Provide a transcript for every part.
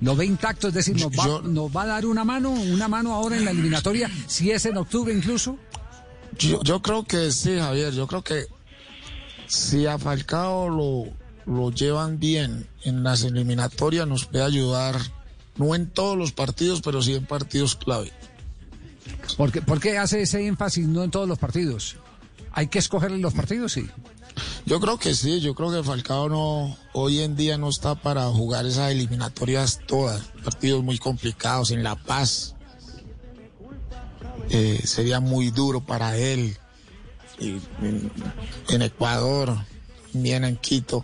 ¿Lo ve intacto? Es decir, ¿nos va, Yo- nos va a dar una mano, una mano ahora en la eliminatoria? Si es en octubre incluso. Yo, yo creo que sí, Javier. Yo creo que si a Falcao lo, lo llevan bien en las eliminatorias, nos puede ayudar, no en todos los partidos, pero sí en partidos clave. ¿Por qué, por qué hace ese énfasis no en todos los partidos? ¿Hay que escogerle los partidos? Sí. Yo creo que sí, yo creo que Falcao no, hoy en día no está para jugar esas eliminatorias todas, partidos muy complicados en La Paz. Eh, sería muy duro para él. Y en, en Ecuador, bien en Quito.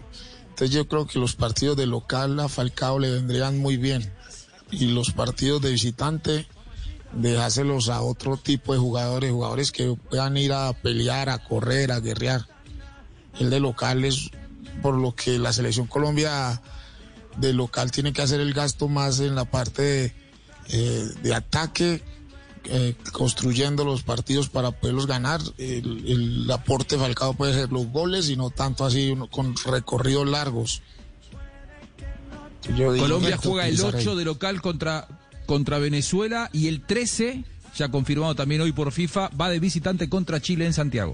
Entonces yo creo que los partidos de local a Falcao le vendrían muy bien. Y los partidos de visitante, dejárselos a otro tipo de jugadores, jugadores que puedan ir a pelear, a correr, a guerrear el de local es por lo que la selección Colombia de local tiene que hacer el gasto más en la parte de, eh, de ataque, eh, construyendo los partidos para poderlos ganar. El, el aporte Falcao puede ser los goles y no tanto así uno con recorridos largos. Yo Colombia juega el utilizar 8 ahí. de local contra, contra Venezuela y el 13, ya confirmado también hoy por FIFA, va de visitante contra Chile en Santiago.